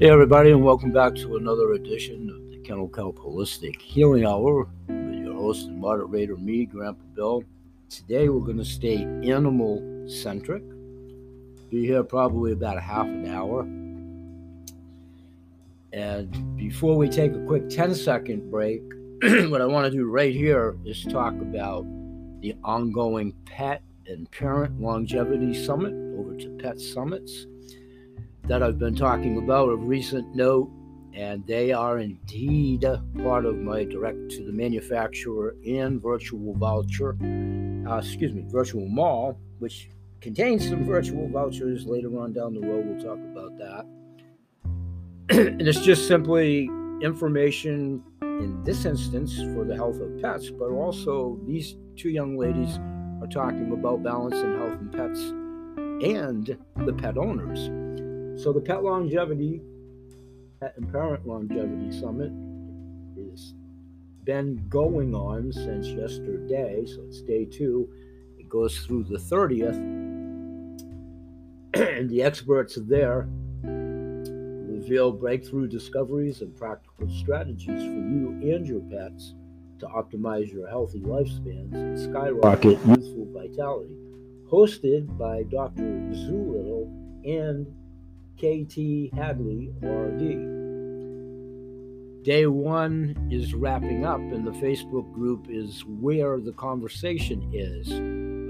Hey, everybody, and welcome back to another edition of the Kennel Kelp Holistic Healing Hour with your host and moderator, me, Grandpa Bill. Today, we're going to stay animal centric. Be here probably about a half an hour. And before we take a quick 10 second break, what I want to do right here is talk about the ongoing pet and parent longevity summit over to Pet Summits that I've been talking about of recent note, and they are indeed part of my direct to the manufacturer and virtual voucher, uh, excuse me, virtual mall, which contains some virtual vouchers later on down the road. We'll talk about that. and it's just simply information in this instance for the health of pets, but also these two young ladies are talking about balance and health in pets and the pet owners. So the Pet Longevity Pet and Parent Longevity Summit is been going on since yesterday, so it's day two. It goes through the 30th, and the experts there reveal breakthrough discoveries and practical strategies for you and your pets to optimize your healthy lifespans and skyrocket youthful vitality. Hosted by Dr. Zoolittle and KT Hadley RD. Day one is wrapping up, and the Facebook group is where the conversation is.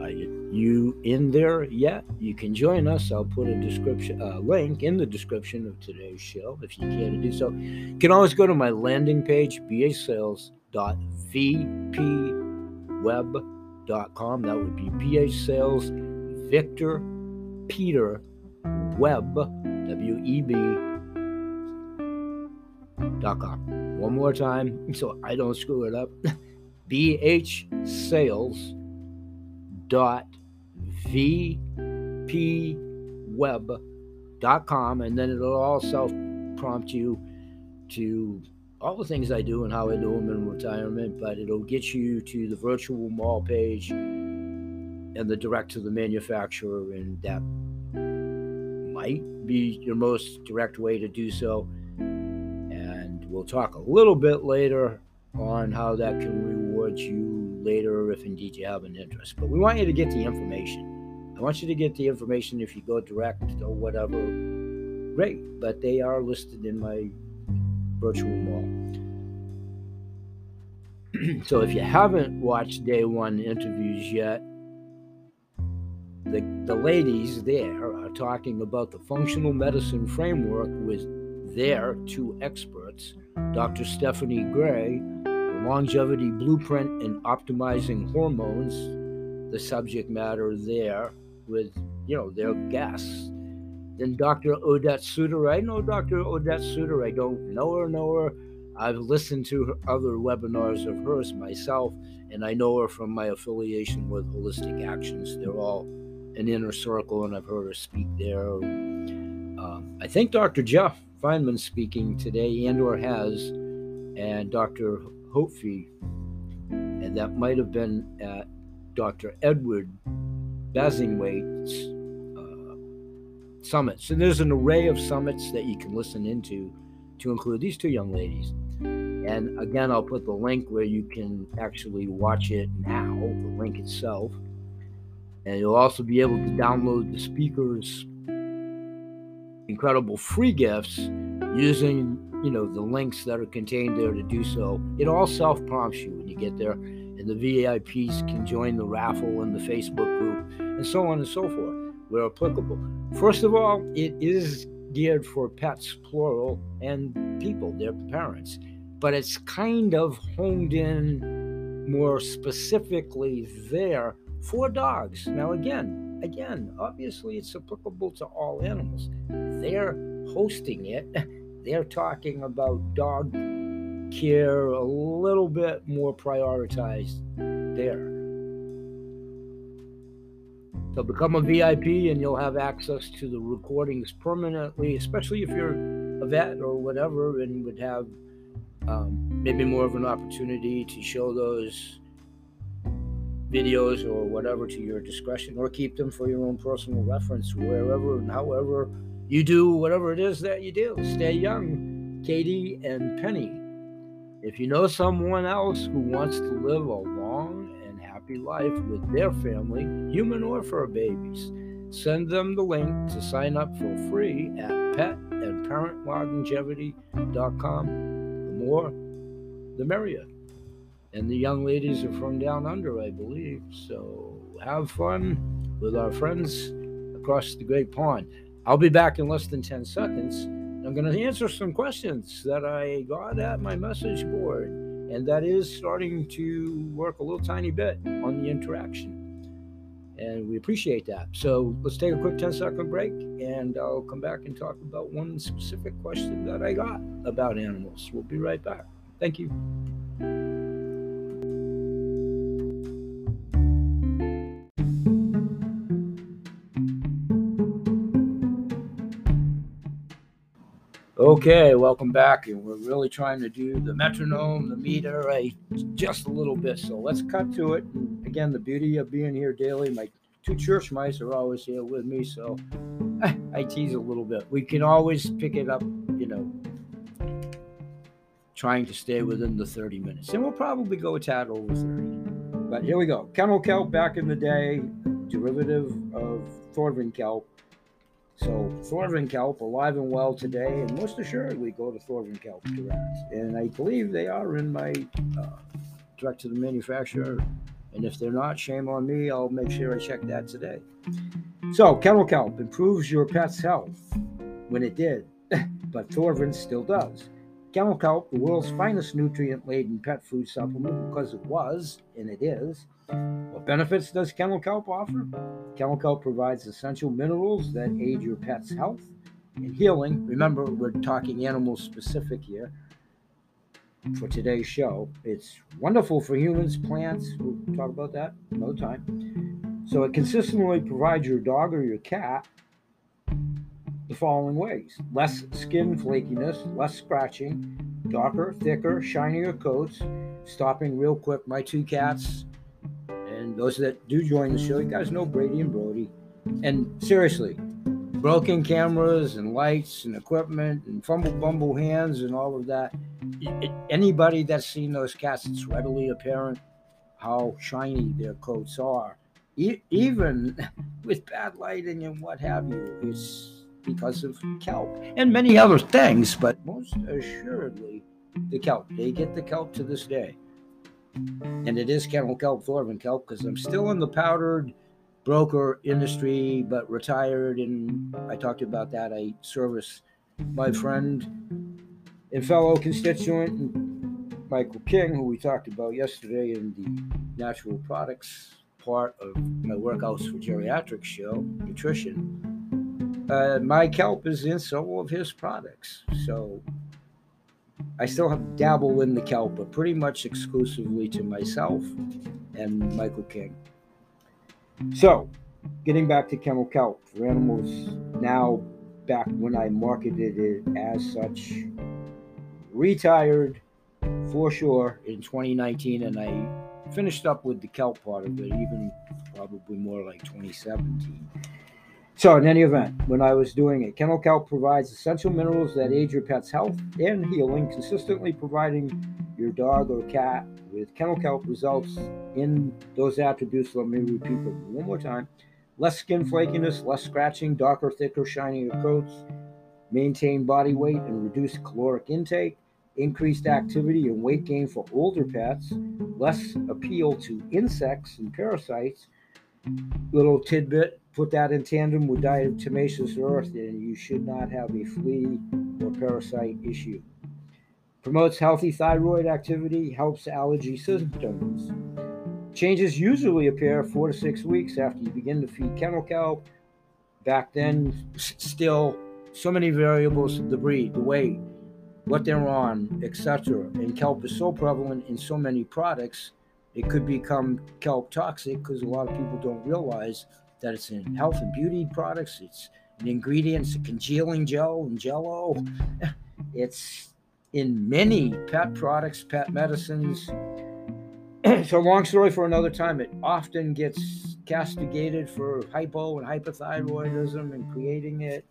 Are you in there yet? You can join us. I'll put a description a link in the description of today's show if you to do so. You can always go to my landing page, bhsales.vpweb.com. That would be BH Victor Peter Web W-E-B.com. One more time so I don't screw it up. BH Sales dot VP web dot com, and then it'll all self prompt you to all the things I do and how I do them in retirement, but it'll get you to the virtual mall page and the direct to the manufacturer, and that might be your most direct way to do so. And we'll talk a little bit later on how that can reward you later if indeed you have an interest. But we want you to get the information. I want you to get the information if you go direct or whatever. Great, but they are listed in my virtual mall. so if you haven't watched day one interviews yet, the, the ladies there are talking about the functional medicine framework with their two experts, Dr. Stephanie Gray, longevity blueprint and optimizing hormones, the subject matter there with, you know, their guests. Then Dr. Odette Suter. I know Dr. Odette Suter. I don't know her, know her. I've listened to her other webinars of hers myself, and I know her from my affiliation with Holistic Actions. They're all an inner circle, and I've heard her speak there. Um, I think Dr. Jeff Feinman speaking today, and or has, and Dr. Hofve, and that might have been at Dr. Edward Bassingthwaighte's uh, summits. And there's an array of summits that you can listen into to include these two young ladies. And again, I'll put the link where you can actually watch it now, the link itself. And you'll also be able to download the speakers' incredible free gifts using, you know, the links that are contained there to do so. It all self-prompts you when you get there. And the VIPs can join the raffle and the Facebook group and so on and so forth where applicable. First of all, it is geared for pets, plural, and people, their parents. But it's kind of honed in more specifically there for dogs. Now, again, again, obviously it's applicable to all animals. They're hosting it. They're talking about dog care a little bit more prioritized there. So become a VIP and you'll have access to the recordings permanently, especially if you're a vet or whatever and would have um, maybe more of an opportunity to show those videos or whatever to your discretion, or keep them for your own personal reference wherever and however you do whatever it is that you do. Stay young, Katie and Penny. If you know someone else who wants to live a long and happy life with their family, human or fur babies, send them the link to sign up for free at petandparentlongevity.com. The more, the merrier. And the young ladies are from down under, I believe. So have fun with our friends across the Great Pond. I'll be back in less than 10 seconds. I'm going to answer some questions that I got at my message board, and that is starting to work a little tiny bit on the interaction. And we appreciate that. So let's take a quick 10 second break, and I'll come back and talk about one specific question that I got about animals. We'll be right back. Thank you. Okay, welcome back. And we're really trying to do the metronome, the meter, right, just a little bit. So let's cut to it. Again, the beauty of being here daily, my two church mice are always here with me. So I tease a little bit. We can always pick it up, you know, trying to stay within the 30 minutes. And we'll probably go a tad over 30. But here we go. Kennel kelp back in the day, derivative of Thorvin kelp so Thorvin kelp alive and well today, and most assuredly go to Thorvin kelp direct. And I believe they are in my uh, direct to the manufacturer. And if they're not, shame on me. I'll make sure I check that today. So kennel kelp improves your pet's health when it did, but Thorvin still does. Kennel kelp, the world's finest nutrient laden pet food supplement, because it was, and it is, what benefits does kennel kelp offer? Kennel kelp provides essential minerals that aid your pet's health and healing. Remember, we're talking animal specific here for today's show. It's wonderful for humans, plants. We'll talk about that another time. So, it consistently provides your dog or your cat the following ways less skin flakiness, less scratching, darker, thicker, shinier coats, stopping real quick. My two cats and those that do join the show, you guys know Brady and Brody. And seriously, broken cameras and lights and equipment and fumble bumble hands and all of that. Anybody that's seen those cats, it's readily apparent how shiny their coats are. E- even with bad lighting and what have you, it's because of kelp and many other things, but most assuredly the kelp. They get the kelp to this day and it is kennel kelp, Thorvin kelp, because I'm still in the powdered broker industry, but retired. And I talked about that. I service my friend and fellow constituent Michael King, who we talked about yesterday in the natural products part of my Workouts for Geriatrics show, nutrition. Uh, my kelp is in several of his products. So I still have dabble in the kelp, but pretty much exclusively to myself and Michael King. So, getting back to kennel kelp for animals now back when I marketed it as such, retired for sure in 2019, and I finished up with the kelp part of it, even probably more like 2017. So, in any event, when I was doing it, Kennel Kelp provides essential minerals that aid your pet's health and healing, consistently providing your dog or cat with Kennel Kelp results in those attributes. Let me repeat them one more time less skin flakiness, less scratching, darker, thicker, shinier coats, maintain body weight and reduce caloric intake, increased activity and weight gain for older pets, less appeal to insects and parasites. Little tidbit Put that in tandem with diatomaceous earth, and you should not have a flea or parasite issue. Promotes healthy thyroid activity, helps allergy symptoms. Changes usually appear four to six weeks after you begin to feed kennel kelp. Back then, still so many variables of the breed, the weight, what they're on, etc. And kelp is so prevalent in so many products, it could become kelp toxic because a lot of people don't realize that it's in health and beauty products. It's an ingredient, it's a congealing gel and jello. It's in many pet products, pet medicines. so, long story for another time, it often gets castigated for hypo and hypothyroidism and creating it.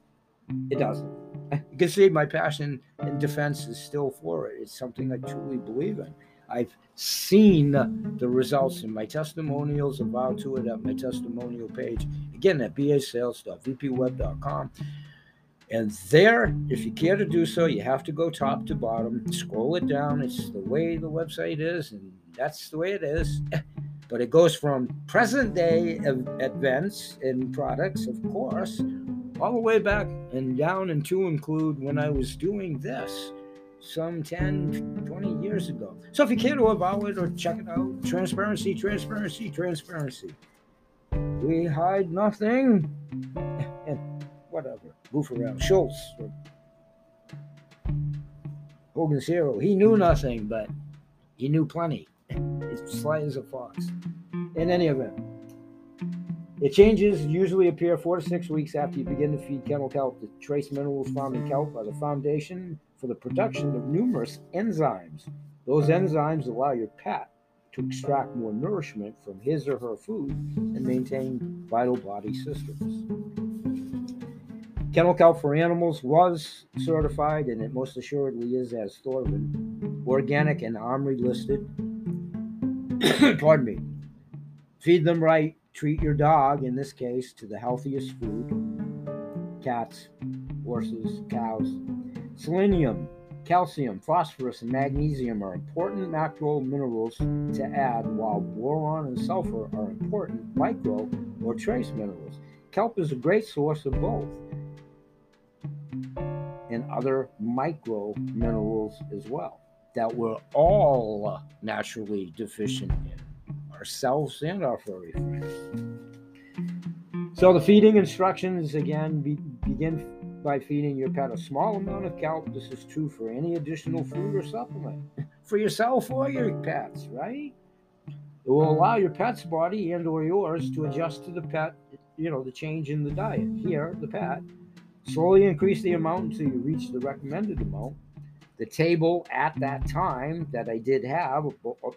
it doesn't. You can see my passion and defense is still for it. It's something I truly believe in. I've seen the results in my testimonials, about to it at my testimonial page. Again, at bhsales.vpweb.com. And there, if you care to do so, you have to go top to bottom, scroll it down. It's the way the website is, and that's the way it is. But it goes from present day events and products, of course, all the way back and down and to include when I was doing this some 10, 20 years ago. So if you care to about it or check it out, transparency, transparency, transparency. We hide nothing. And whatever. Goof around. Schultz. Hogan's hero. He knew nothing, but he knew plenty. It's sly as a fox. In any event, the changes usually appear four to six weeks after you begin to feed kennel kelp. The trace minerals found in kelp are the foundation for the production of numerous enzymes. Those enzymes allow your pet to extract more nourishment from his or her food and maintain vital body systems. Kennel Kelp for Animals was certified, and it most assuredly is as Thorvin, organic and OMRI listed. Pardon me. Feed them right. Treat your dog, in this case, to the healthiest food cats, horses, cows. Selenium, calcium, phosphorus, and magnesium are important macro minerals to add, while boron and sulfur are important micro or trace minerals. Kelp is a great source of both and other micro minerals as well that we're all naturally deficient in, ourselves and our furry friends. So the feeding instructions again be, begin by feeding your pet a small amount of kelp. This is true for any additional food or supplement for yourself or your pets, right? It will allow your pet's body and or yours to adjust to the pet, you know, the change in the diet. Here, the pet Slowly increase the amount until you reach the recommended amount. The table at that time that I did have,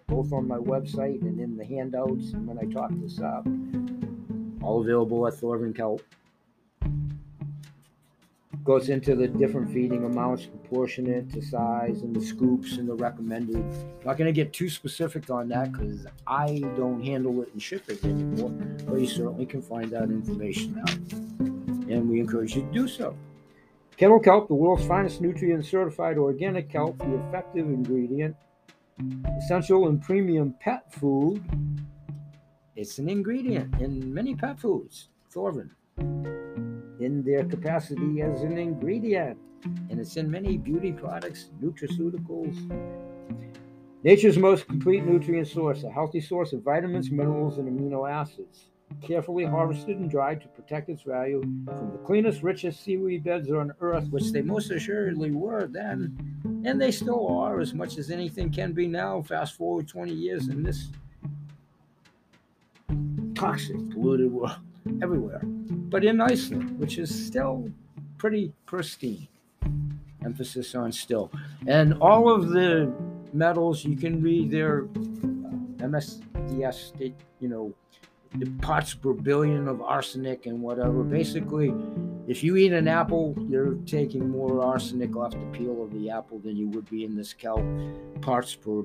both on my website and in the handouts when I talked this up, all available at Thorvin Kelp. Goes into the different feeding amounts, proportionate to size, and the scoops and the recommended. Not going to get too specific on that because I don't handle it and ship it anymore, but you certainly can find that information out and we encourage you to do so. Kennel kelp, the world's finest nutrient certified organic kelp, the effective ingredient, essential and premium pet food. It's an ingredient in many pet foods, Thorvin, in their capacity as an ingredient. And it's in many beauty products, nutraceuticals. Nature's most complete nutrient source, a healthy source of vitamins, minerals, and amino acids carefully harvested and dried to protect its value from the cleanest, richest seaweed beds on earth, which they most assuredly were then, and they still are as much as anything can be now. Fast forward 20 years in this toxic, polluted world everywhere, but in Iceland, which is still pretty pristine. Emphasis on still. And all of the metals, you can read their uh, MSDS, you know, the parts per billion of arsenic and whatever. Basically, if you eat an apple, you're taking more arsenic off the peel of the apple than you would be in this kelp. Parts per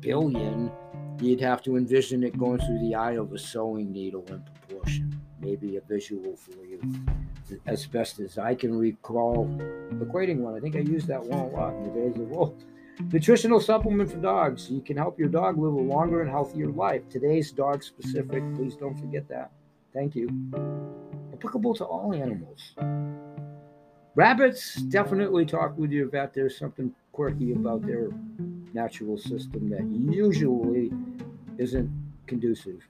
billion, you'd have to envision it going through the eye of a sewing needle in proportion. Maybe a visual for you. As best as I can recall equating one. I think I used that one a lot in the days of old. Nutritional supplement for dogs. You can help your dog live a longer and healthier life. Today's dog specific. Please don't forget that. Thank you. Applicable to all animals. Rabbits, definitely talk with your vet. There's something quirky about their natural system that usually isn't conducive.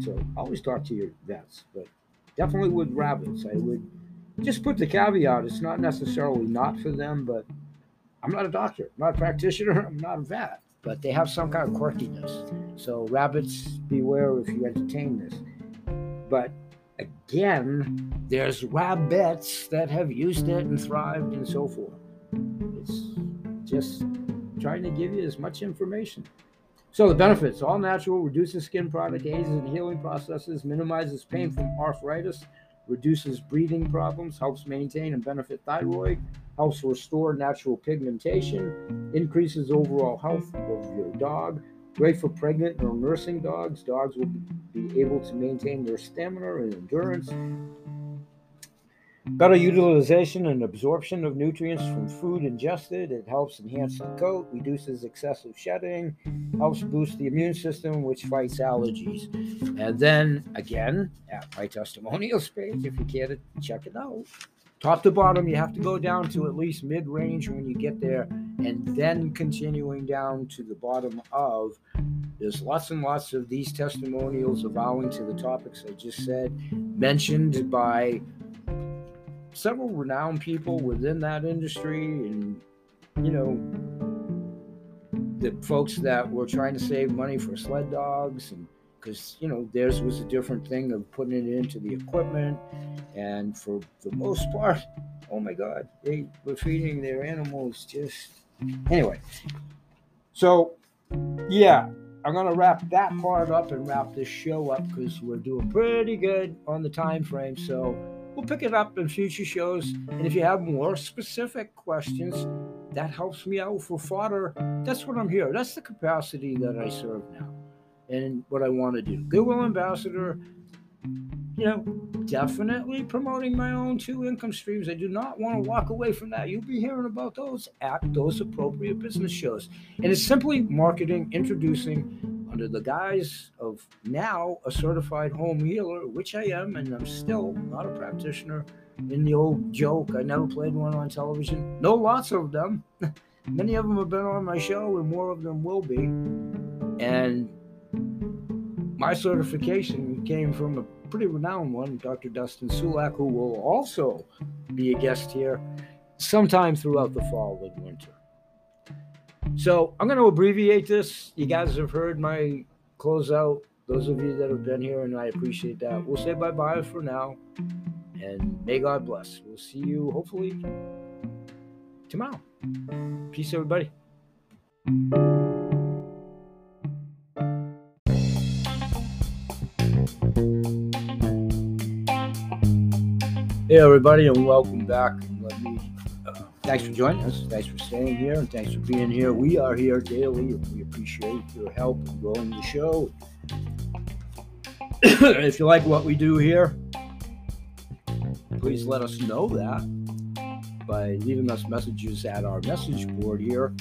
So always talk to your vets. But definitely with rabbits, I would just put the caveat it's not necessarily not for them, but I'm not a doctor, I'm not a practitioner, I'm not a vet, but they have some kind of quirkiness. So, rabbits, beware if you entertain this. But again, there's rabbits that have used it and thrived and so forth. It's just trying to give you as much information. So the benefits: all natural, reduces skin product, aids in healing processes, minimizes pain from arthritis, reduces breathing problems, helps maintain and benefit thyroid, helps restore natural pigmentation, increases overall health of your dog. Great for pregnant or nursing dogs. Dogs will be able to maintain their stamina and endurance. Better utilization and absorption of nutrients from food ingested. It helps enhance the coat, reduces excessive shedding, helps boost the immune system, which fights allergies. And then again, at my testimonials page, if you care to check it out, top to bottom, you have to go down to at least mid range when you get there, and then continuing down to the bottom of. There's lots and lots of these testimonials avowing to the topics I just said, mentioned by several renowned people mm-hmm. within that industry and you know the folks that were trying to save money for sled dogs and because you know theirs was a different thing of putting it into the equipment. And for the most part oh my god they were feeding their animals just anyway. So yeah i'm gonna wrap that part up and wrap this show up because we're doing pretty good on the time frame. So We'll pick it up in future shows. And if you have more specific questions, that helps me out for fodder. That's what I'm here. That's the capacity that I serve now and what I want to do. Goodwill Ambassador, you know, definitely promoting my own two income streams. I do not want to walk away from that. You'll be hearing about those at those appropriate business shows. And it's simply marketing, introducing under the guise of now a certified home healer, which I am, and I'm still not a practitioner. In the old joke, I never played one on television. No, lots of them. Many of them have been on my show, and more of them will be. And my certification came from a pretty renowned one, Dr. Dustin Sulak, who will also be a guest here sometime throughout the fall and winter. So I'm going to abbreviate this. You guys have heard my closeout. Those of you that have been here, and I appreciate that. We'll say bye bye for now, and may God bless. We'll see you hopefully tomorrow. Peace, everybody. Hey, everybody, and welcome back. Thanks for joining us. Thanks for staying here, and thanks for being here. We are here daily. We appreciate your help in growing the show. if you like what we do here, please let us know that by leaving us messages at our message board here.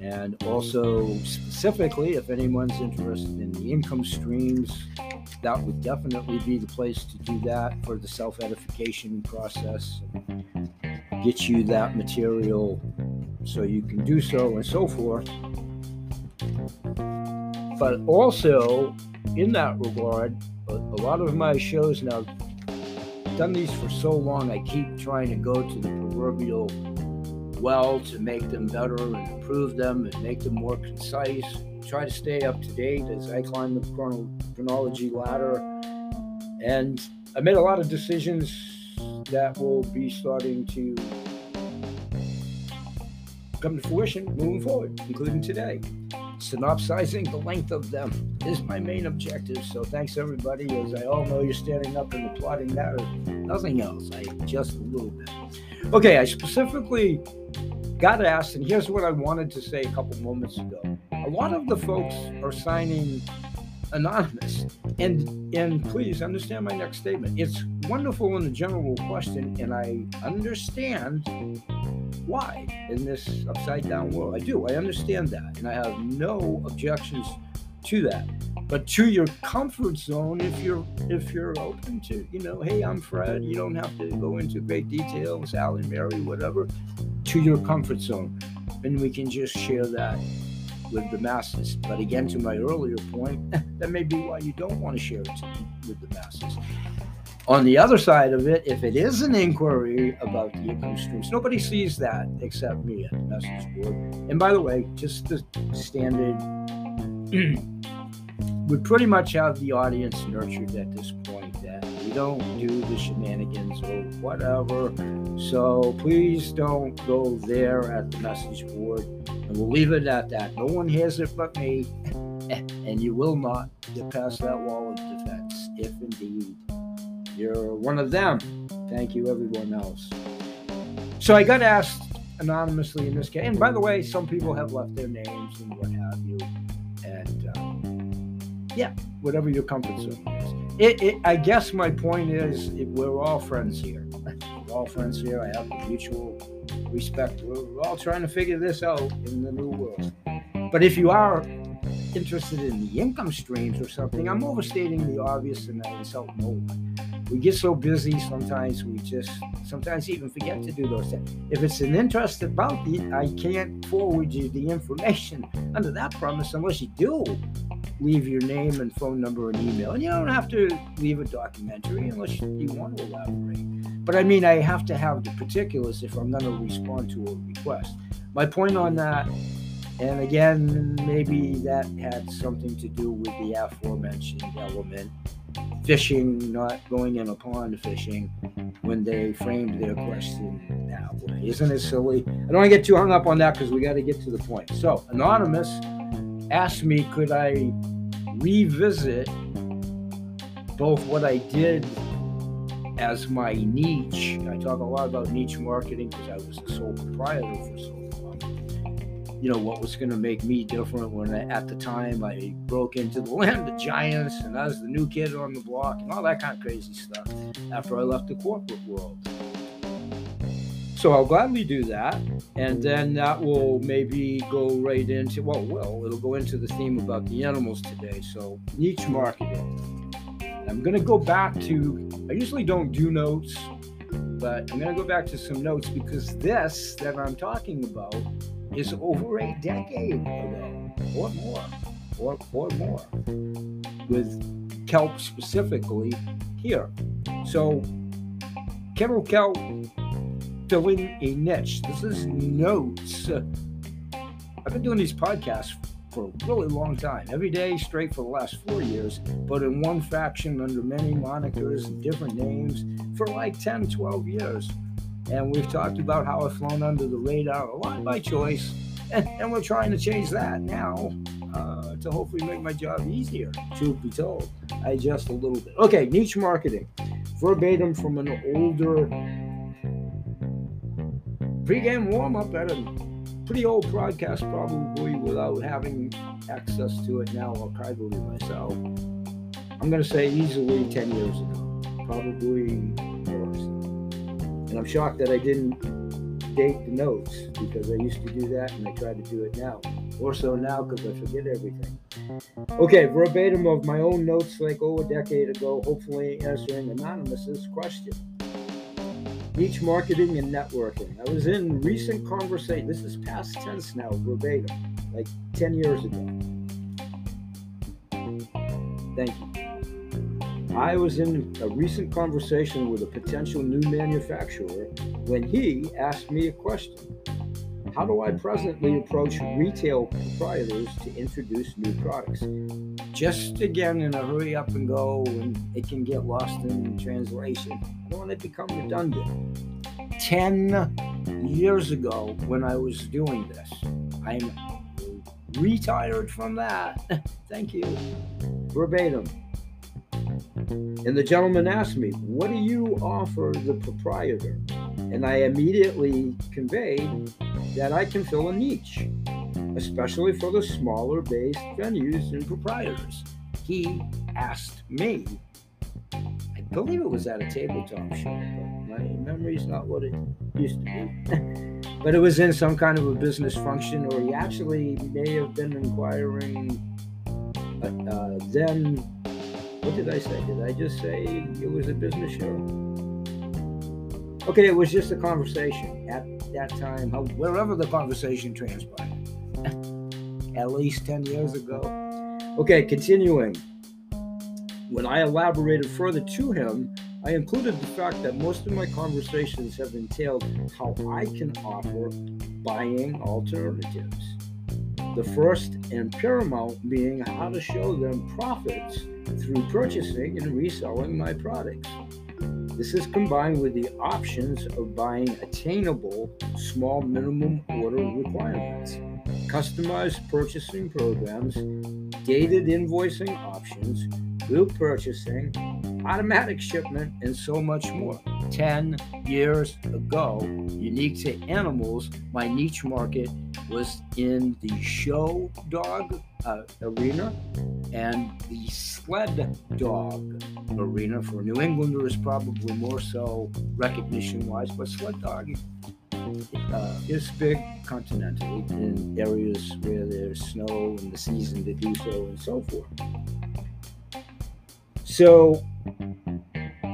And also, specifically, if anyone's interested in the income streams, that would definitely be the place to do that for the self edification process get you that material so you can do so and so forth. But also, in that regard, a, lot of my shows now, done these for so long, I keep trying to go to the proverbial well to make them better and improve them and make them more concise. Try to stay up to date as I climb the chrono- chronology ladder. And I made a lot of decisions that will be starting to come to fruition moving forward, including today. Synopsizing the length of them is my main objective. So thanks everybody. As I all know, you're standing up and applauding that or nothing else. I just a little bit. Okay, I specifically got asked, and here's what I wanted to say a couple moments ago. A lot of the folks are signing anonymous. And and please understand my next statement. It's wonderful in the general question, and I understand why in this upside down world. I do. I understand that, and I have no objections to that. But to your comfort zone, if you're if you're open to, you know, hey, I'm Fred. You don't have to go into great details, Sally, Mary, whatever. To your comfort zone, and we can just share that with the masses. But again, to my earlier point, that may be why you don't want to share it with the masses. On the other side of it, if it is an inquiry about the income streams, nobody sees that except me at the message board. And by the way, just the standard, we pretty much have the audience nurtured at this point that we don't do the shenanigans or whatever. So please don't go there at the message board and we'll leave it at that. No one hears it but me, and you will not get past that wall of defense if indeed You're one of them. Thank you, everyone else. So I got asked anonymously in this case, and by the way, some people have left their names and what have you. And um, yeah, whatever your comfort zone is. It, it, I guess my point is it, we're all friends here. we're all friends here. I have mutual respect. We're, we're all trying to figure this out in the new world. But if you are interested in the income streams or something, I'm overstating the obvious and I insult no one. We get so busy sometimes we just sometimes even forget to do those things. If it's an interested about I can't forward you the information under that promise unless you do leave your name and phone number and email. And you don't have to leave a documentary unless you want to elaborate. But I mean, I have to have the particulars if I'm going to respond to a request. My point on that and again, maybe that had something to do with the aforementioned element fishing, not going in a pond fishing when they framed their question that way. Isn't it silly? I don't want to get too hung up on that because we got to get to the point. So, Anonymous asked me, could I revisit both what I did as my niche? I talk a lot about niche marketing because I was the sole proprietor for so you know what was going to make me different when I, at the time I broke into the land of giants and I was the new kid on the block and all that kind of crazy stuff after I left the corporate world. So I'll gladly do that, and then that will maybe go right into well, well, it'll go into the theme about the animals today. So niche marketing. I'm going to go back to. I usually don't do notes, but I'm going to go back to some notes because this that I'm talking about is over a decade ago or more, or, or more, with kelp specifically here. So, Kennel kelp filling a niche. This is notes. I've been doing these podcasts for a really long time, every day straight for the last four years, but in one faction under many monikers and different names for like 10, 12 years. And we've talked about how I've flown under the radar a lot by choice. And, we're trying to change that now uh, to hopefully make my job easier, truth be told. I adjust a little bit. Okay, niche marketing. Verbatim from an older pregame warm up at a pretty old broadcast, probably without having access to it now archivally myself. I'm going to say easily 10 years ago, probably and I'm shocked that I didn't date the notes because I used to do that and I try to do it now. More so now because I forget everything. Okay, verbatim of my own notes like oh a decade ago, hopefully answering Anonymous's question. Niche marketing and networking. I was in recent conversation. This is past tense now, verbatim, like 10 years ago. Thank you. I was in a recent conversation with a potential new manufacturer when he asked me a question How do I presently approach retail proprietors to introduce new products? Just again in a hurry up and go, and it can get lost in translation. I don't want to become redundant. 10 years ago, when I was doing this, I'm retired from that. Thank you. Verbatim. And the gentleman asked me, What do you offer the proprietor? And I immediately conveyed that I can fill a niche, especially for the smaller based venues and proprietors. He asked me, I believe it was at a tabletop show, but my memory's not what it used to be. but it was in some kind of a business function, or he actually may have been inquiring uh, uh, then what did I say? Did I just say it was a business show? Okay, it was just a conversation at that time, wherever the conversation transpired. at least 10 years ago. Okay, continuing. When I elaborated further to him, I included the fact that most of my conversations have entailed how I can offer buying alternatives. The first and paramount being how to show them profits through purchasing and reselling my products. This is combined with the options of buying attainable small minimum order requirements, customized purchasing programs, gated invoicing options, group purchasing, automatic shipment, and so much more. 10 years ago, unique to animals, my niche market was in the show dog uh, arena and the sled dog arena. For New Englanders, probably more so recognition wise, but sled dog uh, is big continentally in areas where there's snow and the season to do so and so forth. So,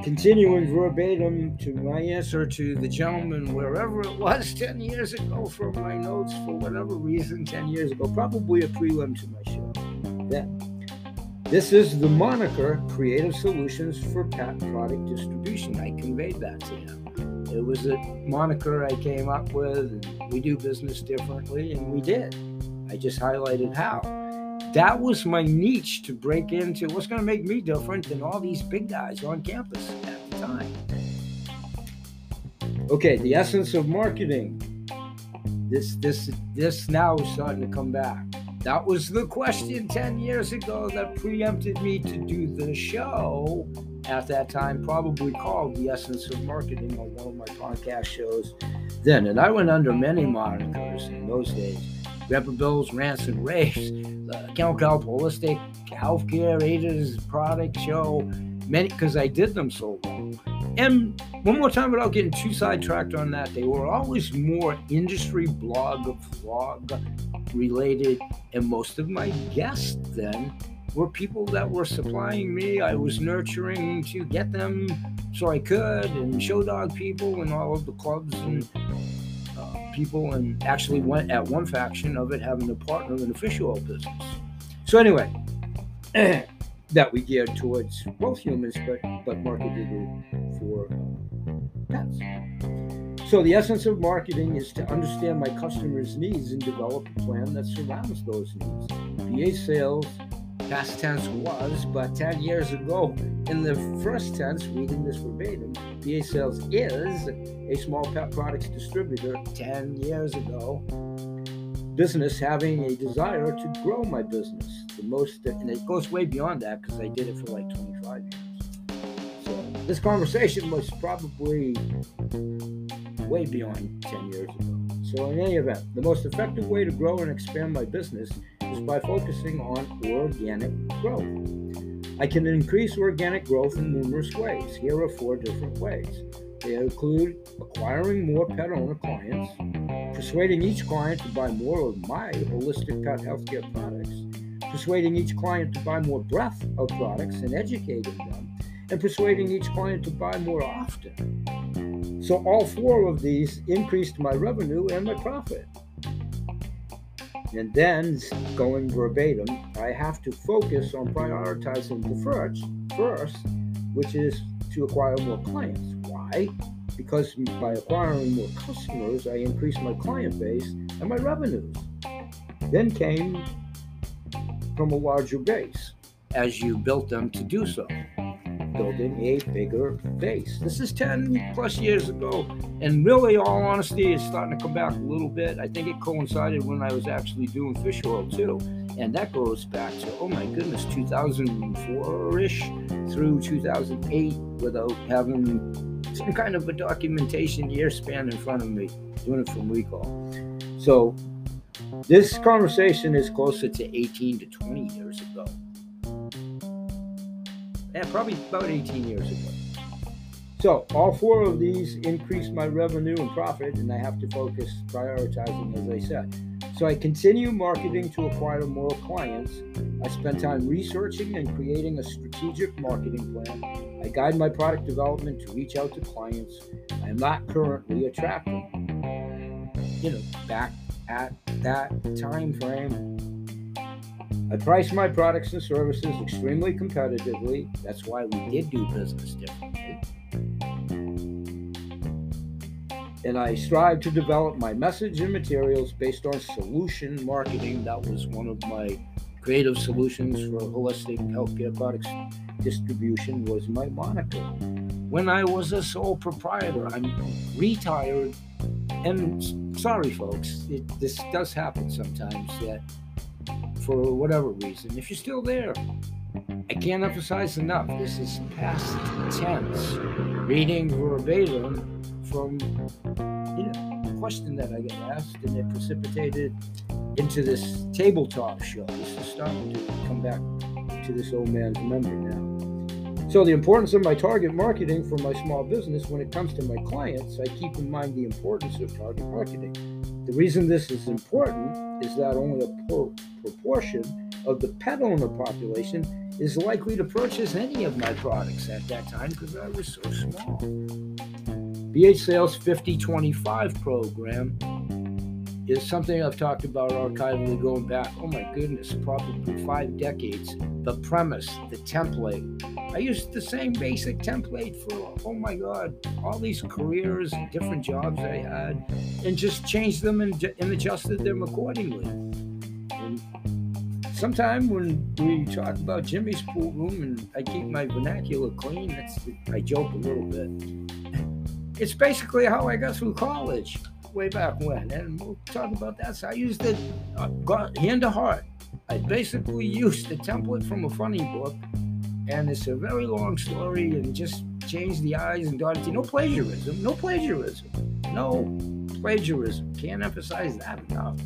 continuing verbatim to my answer to the gentleman, wherever it was 10 years ago, from my notes, for whatever reason, 10 years ago, probably a prelim to my show. Then, this is the moniker Creative Solutions for Pet Product Distribution. I conveyed that to him. It was a moniker I came up with. we do business differently, and we did. I just highlighted how. That was my niche to break into. What's going to make me different than all these big guys on campus at the time? Okay, the essence of marketing. This, this, this now is starting to come back. That was the question 10 years ago that preempted me to do the show at that time, probably called The Essence of Marketing on one of my podcast shows then. And I went under many monikers in those days. Grandpa Bill's Rants and Raves, the Health Holistic Healthcare Aiders Product Show, many because I did them so long. And one more time, without getting too sidetracked on that, they were always more industry blog, vlog related, and most of my guests then were people that were supplying me. I was nurturing to get them so I could, and show dog people and all of the clubs and people, and actually went at one faction of it having a partner in the fish oil business. So anyway, that we geared towards both humans, but but marketed for pets. So the essence of marketing is to understand my customers' needs and develop a plan that surrounds those needs. BH sales past tense was, but 10 years ago, in the first tense, reading this verbatim, BH Sales is a small pet products distributor 10 years ago. Business having a desire to grow my business. The most, and it goes way beyond that because I did it for like 25 years. So this conversation was probably way beyond 10 years ago. So, in any event, the most effective way to grow and expand my business by focusing on organic growth. I can increase organic growth in numerous ways. Here are four different ways. They include acquiring more pet owner clients, persuading each client to buy more of my holistic pet healthcare products, persuading each client to buy more breadth of products and educating them, and persuading each client to buy more often. So, all four of these increased my revenue and my profit. And then, going verbatim, I have to focus on prioritizing the first, first, which is to acquire more clients. Why? Because by acquiring more customers, I increase my client base and my revenues. Then came from a larger base as you built them to do so building a bigger base. This is 10 plus years ago, and really, all honesty, it's starting to come back a little bit. I think it coincided when I was actually doing fish oil too, and that goes back to oh my goodness, 2004 ish through 2008 without having some kind of a documentation year span in front of me, doing it from recall. So, this conversation is closer to 18 to 20 years ago yeah, probably about 18 years ago. So all four of these increase my revenue and profit, and I have to focus prioritizing, as I said. So I continue marketing to acquire more clients. I spend time researching and creating a strategic marketing plan. I guide my product development to reach out to clients I am not currently attracting. You know, back at that time frame, I price my products and services extremely competitively. That's why we did do business differently. And I strive to develop my message and materials based on solution marketing. That was one of my creative solutions for holistic healthcare products distribution was my moniker. When I was a sole proprietor, I'm retired. And sorry, folks, it, this does happen sometimes that for whatever reason, if you're still there, I can't emphasize enough. This is past tense, reading verbatim from you know a question that I got asked, and it precipitated into this tabletop show. This is starting to come back to this old man's memory now. So the importance of my target marketing for my small business when it comes to my clients, I keep in mind the importance of target marketing. The reason this is important is that only a proportion of the pet owner population is likely to purchase any of my products at that time because I was so small. BH Sales 5025 program is something I've talked about archivally going back, oh my goodness, probably five decades. The premise, the template. I used the same basic template for, oh my God, all these careers different jobs I had, and just changed them and, and adjusted them accordingly. And sometime when we talk about Jimmy's pool room and I keep my vernacular clean, that's, I joke a little bit. It's basically how I got through college way back when, and we'll talk about that. So I used it uh, hand to heart. I basically used the template from a funny book, and it's a very long story, and just changed the eyes and dotted T. No plagiarism, no plagiarism, no plagiarism. Can't emphasize that enough.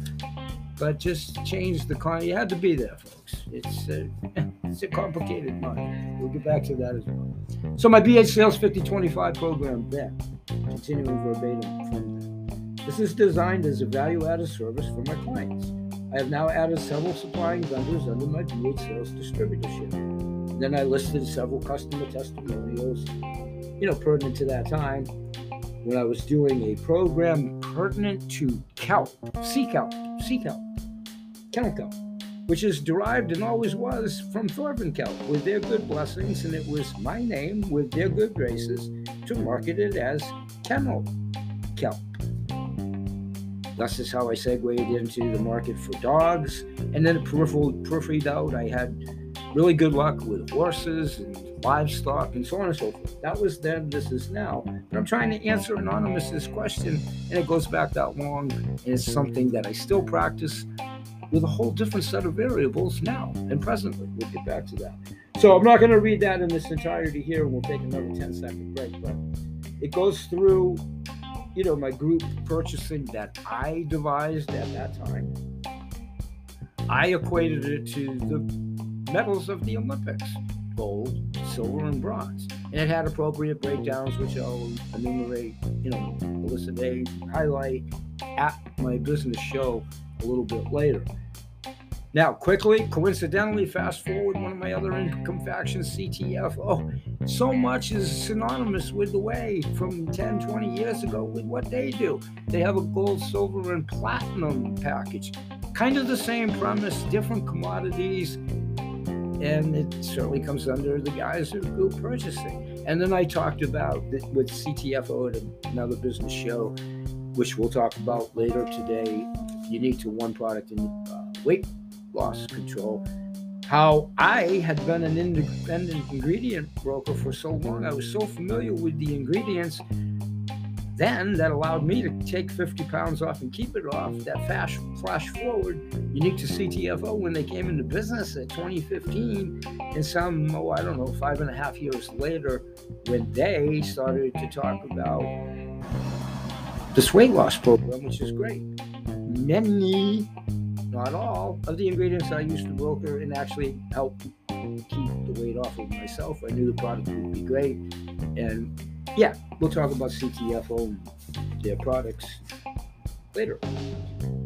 But just change the con. You had to be there, folks. It's a, it's a complicated one. We'll get back to that as well. So my BH Sales 5025 program then, continuing verbatim from this is designed as a value added service for my clients. I have now added several supplying vendors under my BH Sales distributorship. then I listed several customer testimonials, you know, pertinent to that time when I was doing a program pertinent to kelp, sea kelp, sea kelp, kennel kelp, which is derived and always was from Thorvin kelp with their good blessings, and it was my name with their good graces to market it as kennel kelp. Thus is how I segued into the market for dogs. And then peripheral, periphery out, I had really good luck with horses and livestock and so on and so forth. That was then, this is now. But I'm trying to answer Anonymous's question, and it goes back that long, and it's something that I still practice with a whole different set of variables now and presently. We'll get back to that. So I'm not going to read that in its entirety here, and we'll take another 10 second break, but it goes through you know, my group purchasing that I devised at that time, I equated it to the medals of the Olympics gold, silver, and bronze. And it had appropriate breakdowns, which I'll enumerate, you know, elucidate, highlight at my business show a little bit later. Now, quickly, coincidentally, fast forward one of my other income factions, CTF. Oh, so much is synonymous with the way from 10, 20 years ago with what they do. They have a gold, silver, and platinum package. Kind of the same premise, different commodities, and it certainly comes under the guise of group purchasing. And then I talked about with CTFO at another business show, which we'll talk about later today, unique to one product and uh, loss control. How I had been an independent ingredient broker for so long, I was so familiar with the ingredients then that allowed me to take 50 pounds off and keep it off. That flash, flash forward, unique to CTFO when they came into business in 2015, and some, oh, I don't know, five and a half years later, when they started to talk about this weight loss program, which is great. Many not all, of the ingredients I used to broker and actually help keep the weight off of myself. I knew the product would be great. And yeah, we'll talk about CTFO and their products later.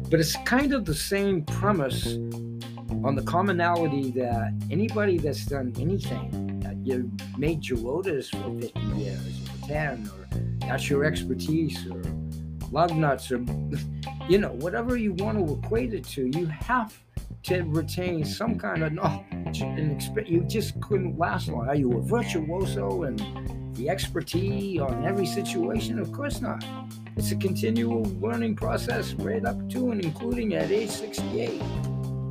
But it's kind of the same premise on the commonality that anybody that's done anything, that you made Gerodas for 50 years or 10, or that's your expertise, or lug nuts, or you know, whatever you want to equate it to, you have to retain some kind of knowledge and experience. You just couldn't last long. Are you a virtuoso and the expertise on every situation? Of course not. It's a continual learning process right up to and including at age 68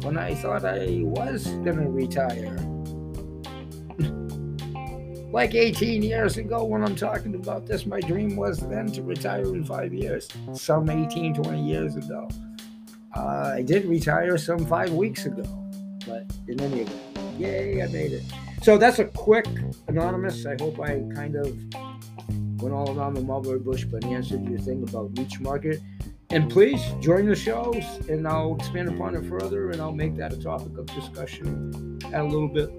when I thought I was going to retire. Like 18 years ago when I'm talking about this, my dream was then to retire in five years, some 18, 20 years ago. Uh, I did retire some five weeks ago, but in any event, Yay, I made it. So that's a quick anonymous. I hope I kind of went all around the mulberry bush, but answered your thing about reach market. And please join the shows, and I'll expand upon it further, and I'll make that a topic of discussion at a little bit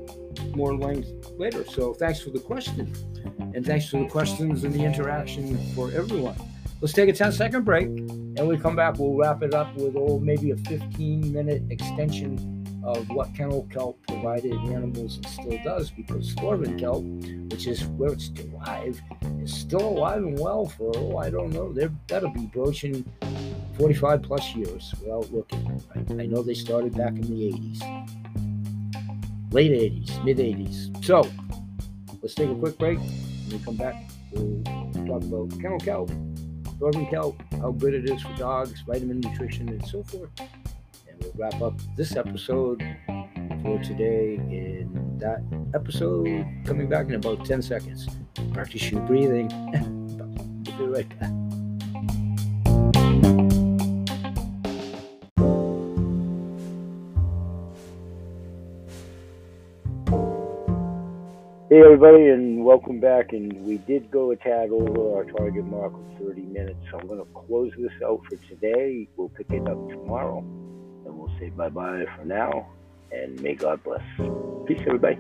more length later. So thanks for the question, and thanks for the questions and the interaction for everyone. Let's take a 10 second break, and we come back. We'll wrap it up with oh maybe a 15 minute extension of what kennel kelp provided animals and still does because Thorvin kelp, which is where it's derived, is still alive and well for, oh, I don't know, they're, that'll be broaching 45 plus years without looking. I know they started back in the 80s, late 80s, mid 80s. So let's take a quick break. When we come back, we'll talk about kennel kelp, Thorvin kelp, how good it is for dogs, vitamin nutrition, and so forth And we'll wrap up this episode for today in that episode coming back in about 10 seconds. Practice your breathing. we'll be right back. Hey everybody, and welcome back. And we did go a tad over our target mark of 30 minutes, so I'm going to close this out for today. We'll pick it up tomorrow and we'll say bye bye for now, and may God bless. Peace, everybody.